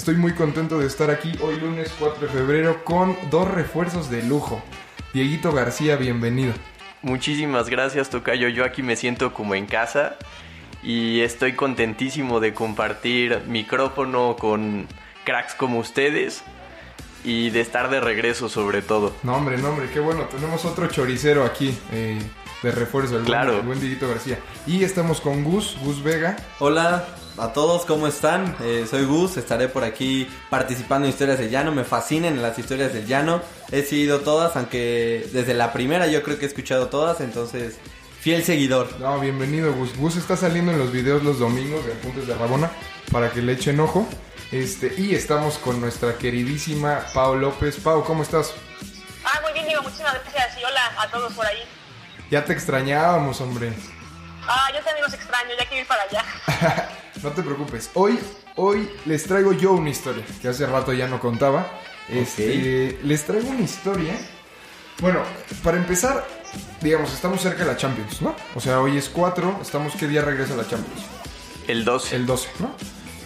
Estoy muy contento de estar aquí hoy lunes 4 de febrero con dos refuerzos de lujo. Dieguito García, bienvenido. Muchísimas gracias, Tocayo. Yo aquí me siento como en casa y estoy contentísimo de compartir micrófono con cracks como ustedes y de estar de regreso sobre todo. No, hombre, no, hombre, qué bueno. Tenemos otro choricero aquí eh, de refuerzo, el, Claro. buen, el buen Dieguito García. Y estamos con Gus, Gus Vega. Hola a todos, ¿cómo están? Eh, soy Gus, estaré por aquí participando en Historias del Llano. Me fascinan las historias del llano. He seguido todas, aunque desde la primera yo creo que he escuchado todas, entonces fiel seguidor. No, bienvenido Gus. Gus está saliendo en los videos los domingos de Apuntes de Rabona para que le echen ojo. Este, y estamos con nuestra queridísima Pau López. Pau, ¿cómo estás? Ah, muy bien, digo, muchísimas gracias y hola a todos por ahí. Ya te extrañábamos, hombre. Ah, yo también los extraño, ya quiero ir para allá. No te preocupes. Hoy, hoy les traigo yo una historia que hace rato ya no contaba. Este, les traigo una historia. Bueno, para empezar, digamos, estamos cerca de la Champions, ¿no? O sea, hoy es 4, estamos qué día regresa la Champions? El 12. El 12, ¿no?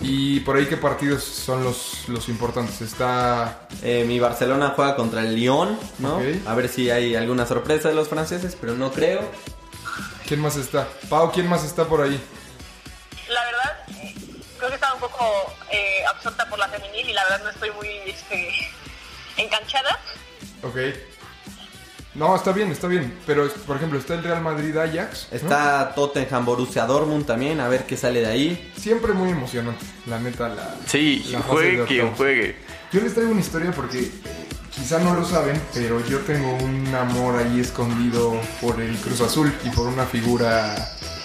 Y por ahí qué partidos son los, los importantes. Está Eh, mi Barcelona juega contra el Lyon, ¿no? A ver si hay alguna sorpresa de los franceses, pero no creo. ¿Quién más está? Pau, ¿quién más está por ahí? La verdad, eh, creo que estaba un poco eh, absorta por la femenil y la verdad no estoy muy este, enganchada. Ok. No, está bien, está bien. Pero, por ejemplo, está el Real Madrid Ajax. ¿no? Está Tottenham Borussia Dortmund también, a ver qué sale de ahí. Siempre muy emocionante, la neta. La, Sí, la juegue quien juegue. Yo les traigo una historia porque eh, quizá no lo saben, pero yo tengo un amor ahí escondido por el Cruz Azul y por una figura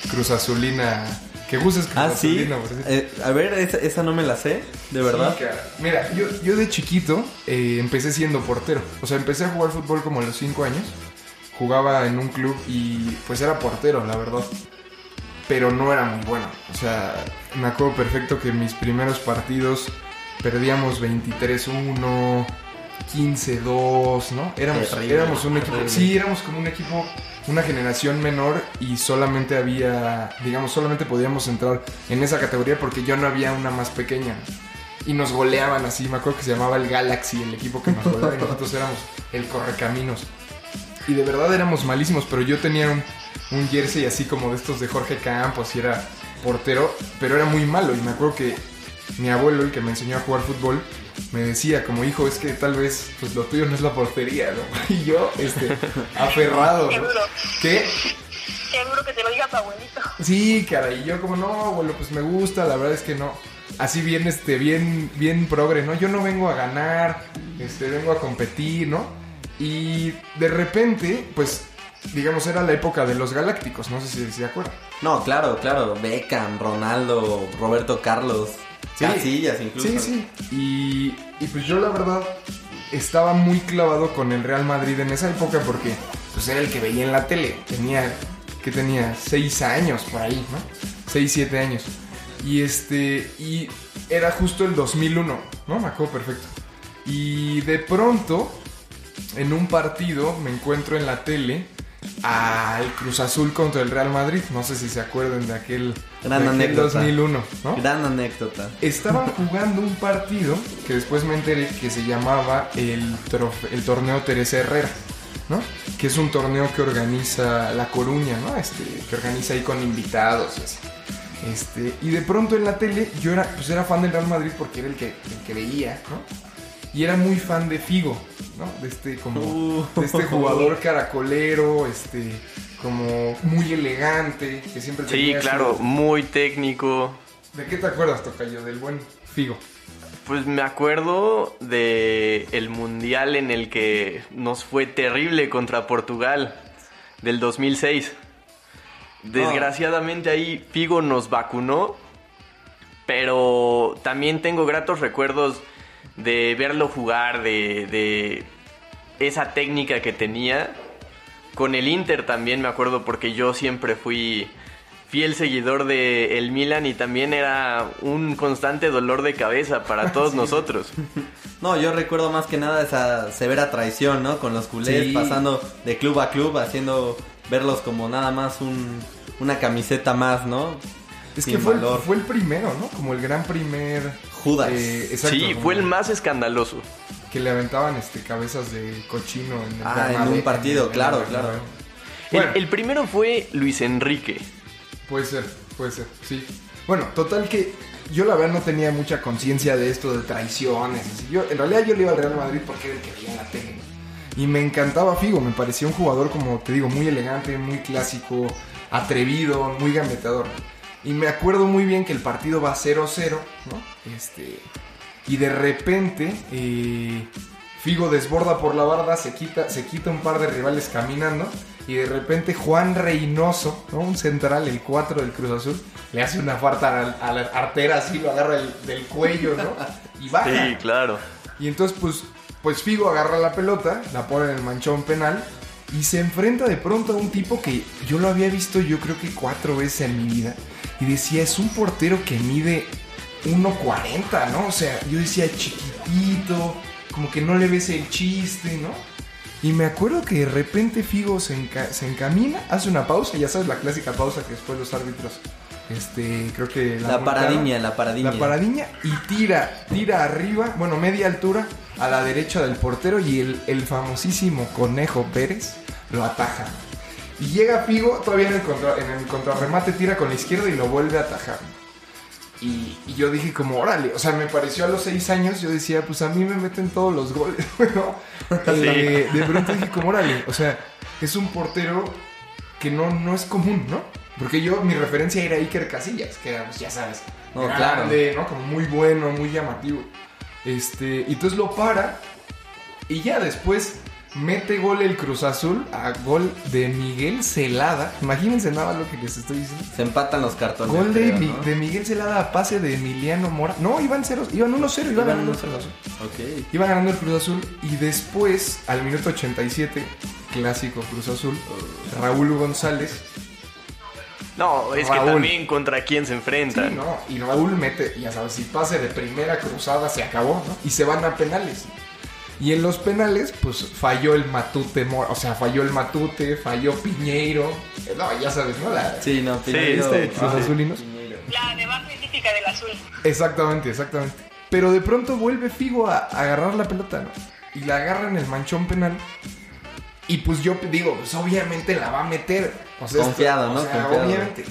Cruz Azulina. Que gusta es Cruz Ah, sí. Eh, a ver, esa, esa no me la sé, de verdad. Sí. Mira, yo, yo de chiquito eh, empecé siendo portero. O sea, empecé a jugar fútbol como a los 5 años. Jugaba en un club y pues era portero, la verdad. Pero no era muy bueno. O sea, me acuerdo perfecto que en mis primeros partidos perdíamos 23-1, 15-2, ¿no? Éramos, Terrible, éramos un equipo... terrible. Sí, éramos como un equipo, una generación menor y solamente había, digamos, solamente podíamos entrar en esa categoría porque yo no había una más pequeña. Y nos goleaban así, me acuerdo que se llamaba el Galaxy, el equipo que nos goleaba y nosotros éramos el Correcaminos. Y de verdad éramos malísimos, pero yo tenía un, un jersey así como de estos de Jorge Campos y era portero, pero era muy malo. Y me acuerdo que mi abuelo, el que me enseñó a jugar fútbol, me decía como hijo, es que tal vez pues lo tuyo no es la portería, ¿no? Y yo, este, aferrado. Qué ¿no? ¿Qué? qué duro que te lo diga tu abuelito. Sí, cara, y yo como, no, abuelo, pues me gusta, la verdad es que no. Así bien, este, bien, bien progre, ¿no? Yo no vengo a ganar, este, vengo a competir, ¿no? Y de repente, pues, digamos, era la época de los galácticos, no sé si se acuerdan. No, claro, claro. Beckham, Ronaldo, Roberto Carlos, Sí. Casillas incluso. Sí, sí. Y, y pues yo la verdad estaba muy clavado con el Real Madrid en esa época porque pues era el que veía en la tele. Tenía, que tenía? Seis años por ahí, ¿no? Seis, siete años. Y este, y era justo el 2001, ¿no? Me acuerdo perfecto. Y de pronto, en un partido, me encuentro en la tele al Cruz Azul contra el Real Madrid. No sé si se acuerdan de aquel, Gran de aquel anécdota. 2001, ¿no? Gran anécdota. Estaban jugando un partido que después me enteré que se llamaba el, trofe- el torneo Teresa Herrera, ¿no? Que es un torneo que organiza La Coruña, ¿no? Este, que organiza ahí con invitados y así. Este, y de pronto en la tele yo era, pues era fan del Real Madrid porque era el que, el que veía, ¿no? Y era muy fan de Figo, ¿no? De este como Uh. de este jugador caracolero, este como muy elegante, que siempre Sí, su- claro, muy técnico. ¿De qué te acuerdas, Tocayo? Del buen Figo. Pues me acuerdo de el mundial en el que nos fue terrible contra Portugal del 2006. Desgraciadamente ahí Figo nos vacunó, pero también tengo gratos recuerdos de verlo jugar, de, de esa técnica que tenía. Con el Inter también me acuerdo porque yo siempre fui fiel seguidor de el Milan y también era un constante dolor de cabeza para todos nosotros. No, yo recuerdo más que nada esa severa traición, ¿no? Con los culés Sí. pasando de club a club, haciendo verlos como nada más un, una camiseta más, ¿no? Es Sin que fue, el- valor. fue el primero, ¿no? Como el gran primer... Judas. eh, exacto, sí, fue el más escandaloso. Que le aventaban este, cabezas de cochino en el Ah, en un partido, en el claro, claro. El- Bueno, el primero fue Luis Enrique. Puede ser, puede ser, sí. Bueno, total que yo la verdad no tenía mucha conciencia de esto de traiciones. Yo, en realidad yo le iba al Real Madrid porque era el que veía en la tele. Y me encantaba Figo, me parecía un jugador como te digo, muy elegante, muy clásico, atrevido, muy gambeteador. Y me acuerdo muy bien que el partido va 0-0, ¿no? Este, y de repente eh, Figo desborda por la barda, se quita, se quita un par de rivales caminando y de repente Juan Reynoso, ¿no? un central, el 4 del Cruz Azul, le hace una farta a la, a la artera así, lo agarra el- del cuello, ¿no? Y baja. Sí, claro. Y entonces, pues, pues Figo agarra la pelota, la pone en el manchón penal y se enfrenta de pronto a un tipo que yo lo había visto yo creo que cuatro veces en mi vida. Y decía, es un portero que mide 1.40, ¿no? O sea, yo decía chiquitito, como que no le ves el chiste, ¿no? Y me acuerdo que de repente Figo se, enca- se encamina, hace una pausa, ya sabes, la clásica pausa que después los árbitros, este, creo que La multaron. paradiña, la paradiña. La paradiña y tira, tira arriba, bueno, media altura a la derecha del portero y el, el famosísimo Conejo Pérez lo ataja. Y llega Figo, todavía en el, contra- en el contrarremate, tira con la izquierda y lo vuelve a atajar. Y, y yo dije como, órale, o sea, me pareció a los seis años, yo decía, pues a mí me meten todos los goles, ¿no? Eh, de pronto dije como, órale, o sea, es un portero que no, no es común, ¿no? Porque yo, mi referencia era Iker Casillas, que era, pues ya sabes, No, grande, ¿no? Como muy bueno, muy llamativo. Este, y entonces lo para y ya después mete gol el Cruz Azul a gol de Miguel Celada. Imagínense nada lo que les estoy diciendo. Se empatan los cartones. Gol de, creo, Mi- ¿no? de Miguel Celada a pase de Emiliano Mora. No, iban ceros, iban 1-0, iban Iban ganando el 1-0. Cruz Azul. Ok. Iba ganando el Cruz Azul y después, al minuto 87, clásico Cruz Azul, Raúl González. No, es que también contra quién se Sí, enfrentan. no, y Raúl mete, ya sabes, si pase de primera cruzada se acabó, ¿no? Y se van a penales. Y en los penales, pues falló el Matute, o sea, falló el Matute, falló Piñeiro. No, ya sabes, ¿no? La, Sí, no, Piñeiro. este, Cruz Ah, Azulinos. La debacle típica del azul. Exactamente, exactamente. Pero de pronto vuelve Figo a, a agarrar la pelota, ¿no? Y la agarra en el manchón penal. Y pues yo digo, pues obviamente la va a meter. O sea, Confiado, ¿no? sea, Confiado. obviamente.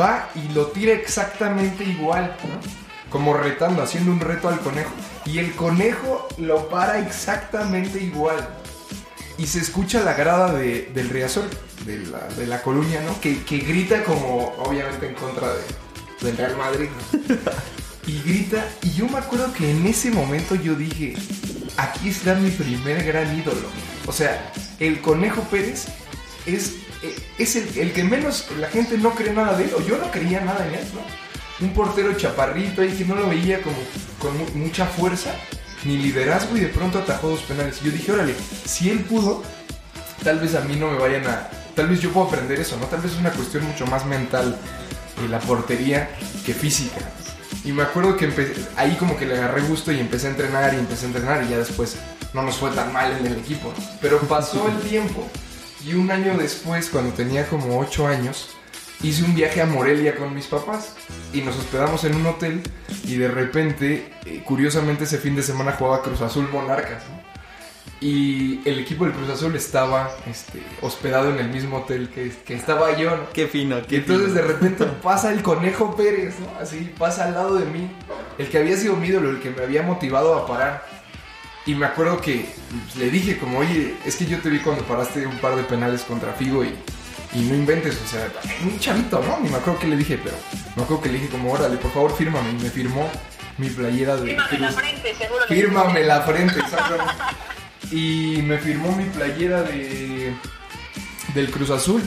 Va y lo tira exactamente igual, ¿no? Como retando, haciendo un reto al conejo. Y el conejo lo para exactamente igual. Y se escucha la grada de- del Riazor, de la, de la Colonia, ¿no? Que, que grita como, obviamente, en contra de, del Real Madrid. ¿no? y grita. Y yo me acuerdo que en ese momento yo dije, aquí está mi primer gran ídolo. O sea, el Conejo Pérez es, eh, es el, el que menos la gente no cree nada de él. O yo no creía nada en él, ¿no? Un portero chaparrito ahí que no lo veía como con mu- mucha fuerza, ni liderazgo y de pronto atajó dos penales. Y yo dije, órale, si él pudo, tal vez a mí no me vayan a... Tal vez yo puedo aprender eso, ¿no? Tal vez es una cuestión mucho más mental eh, la portería que física. Y me acuerdo que ahí como que le agarré gusto y empecé a entrenar y empecé a entrenar y ya después no nos fue tan mal en el equipo. Pero pasó el tiempo y un año después, cuando tenía como 8 años, hice un viaje a Morelia con mis papás y nos hospedamos en un hotel y de repente, eh, curiosamente ese fin de semana jugaba Cruz Azul Monarcas. ¿no? Y el equipo del Cruz Azul estaba este, hospedado en el mismo hotel que, que estaba yo. ¿no? Qué fino, qué entonces fino. de repente pasa el conejo Pérez, ¿no? Así pasa al lado de mí. El que había sido mi ídolo, el que me había motivado a parar. Y me acuerdo que le dije como, oye, es que yo te vi cuando paraste un par de penales contra Figo y, y no inventes, o sea, un chavito, ¿no? Ni me acuerdo que le dije, pero me acuerdo que le dije como, órale, por favor, fírmame. Y me firmó mi playera de Fírmame la frente, seguro. Fírmame la frente, exactamente. Y me firmó mi playera de del Cruz Azul.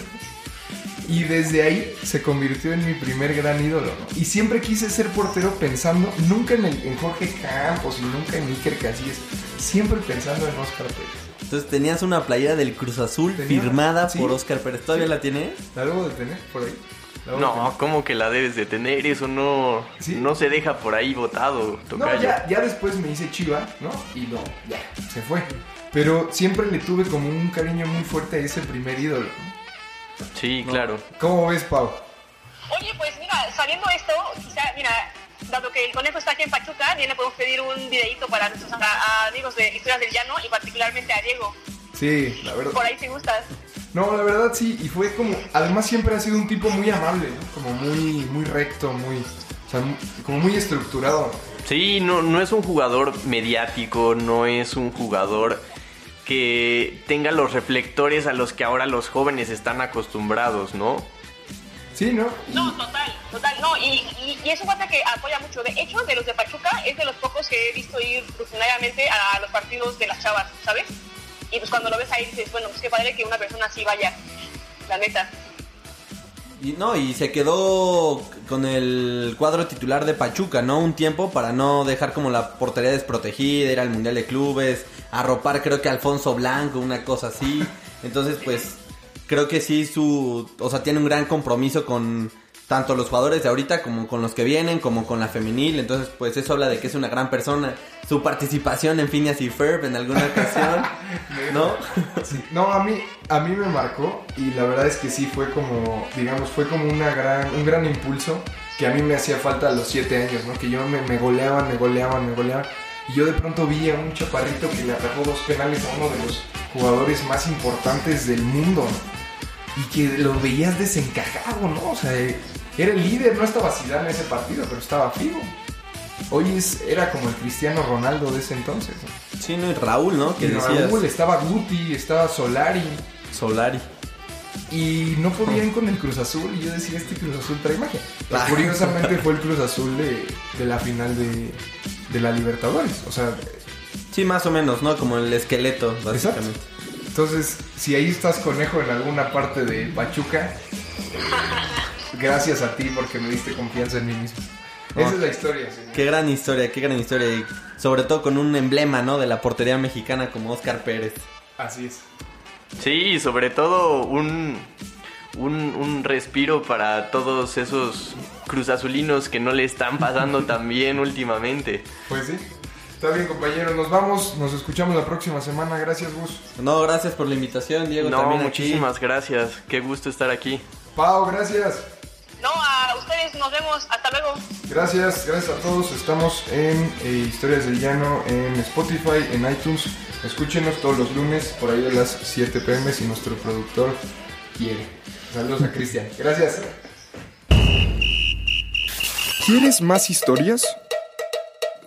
Y desde ahí se convirtió en mi primer gran ídolo. ¿no? Y siempre quise ser portero pensando, nunca en, el, en Jorge Campos y nunca en Iker Casillas, siempre pensando en Oscar Pérez. Entonces tenías una playera del Cruz Azul Tenía- firmada sí. por Oscar Pérez. ¿Todavía Sí. la tienes? ¿La debo de tener por ahí? No, ¿cómo que la debes de tener? Eso no, ¿Sí? no se deja por ahí botado, No, tocayo. ya, ya después me hice chiva, ¿no? Y no, ya, se fue. Pero siempre le tuve como un cariño muy fuerte a ese primer ídolo. ¿no? Sí, claro. ¿Cómo ves, Pau? Oye, pues mira, sabiendo esto, quizá, mira, dado que el conejo está aquí en Pachuca, bien le podemos pedir un videito para nuestros a- a amigos de Historias del Llano y particularmente a Diego. Sí, la verdad. Por ahí si gustas. No, la verdad sí, y fue como, además siempre ha sido un tipo muy amable, ¿no? Como muy, muy recto, muy, o sea, como muy estructurado. Sí, no, no es un jugador mediático, no es un jugador que tenga los reflectores a los que ahora los jóvenes están acostumbrados, ¿no? Sí, ¿no? No, total, total, no, y, y, y es un cuate que apoya mucho. De hecho, de los de Pachuca, es de los pocos que he visto ir rutinariamente a los partidos de las chavas, ¿sabes? Y pues cuando lo ves ahí dices, bueno, pues qué padre que una persona así vaya, la neta. Y no, y se quedó con el cuadro titular de Pachuca, ¿no? Un tiempo para no dejar como la portería desprotegida, ir al Mundial de Clubes, arropar creo que a Alfonso Blanco, una cosa así. Entonces, pues, creo que sí su... O sea, tiene un gran compromiso con tanto los jugadores de ahorita como con los que vienen, como con la femenil. Entonces, pues eso habla de que es una gran persona. Su participación en Phineas y Ferb en alguna ocasión, ¿no? Sí, no, a mí, a mí me marcó y la verdad es que sí fue como, digamos, fue como una gran, un gran impulso que a mí me hacía falta a los siete años, ¿no? Que yo me, me goleaban, me goleaban, me goleaban. Y yo de pronto vi a un chaparrito que le atajó dos penales a uno de los jugadores más importantes del mundo, ¿no? Y que lo veías desencajado, ¿no? O sea, era el líder, no estaba Zidane en ese partido, pero estaba Figo. Hoy es, era como el Cristiano Ronaldo de ese entonces, ¿no? Sí, ¿no? Y Raúl, ¿no? Que. Raúl, estaba Guti, estaba Solari. Solari. Y no podían con el Cruz Azul. Y yo decía, este Cruz Azul trae magia. Pues, Ah. curiosamente fue el Cruz Azul de, de la final de, de la Libertadores. O sea, Sí, más o menos, ¿no? Como el esqueleto, exacto. Entonces, si ahí estás conejo en alguna parte de Pachuca, gracias a ti porque me diste confianza en mí mismo. Esa es la historia, señor. Qué gran historia, qué gran historia. Y sobre todo con un emblema, ¿no? De la portería mexicana como Oscar Pérez. Así es. Sí, sobre todo un, un, un respiro para todos esos cruzazulinos que no le están pasando tan bien últimamente. Pues sí. Está bien, compañeros. Nos vamos. Nos escuchamos la próxima semana. Gracias, Gus. No, gracias por la invitación, Diego. No, también aquí. muchísimas gracias. Qué gusto estar aquí. Pau, gracias. No, a ustedes nos vemos, hasta luego. Gracias, gracias a todos. Estamos en eh, Historias del Llano, en Spotify, en iTunes. Escúchenos todos los lunes por ahí a las 7 pm si nuestro productor quiere. Saludos a Cristian. Gracias. ¿Quieres más historias?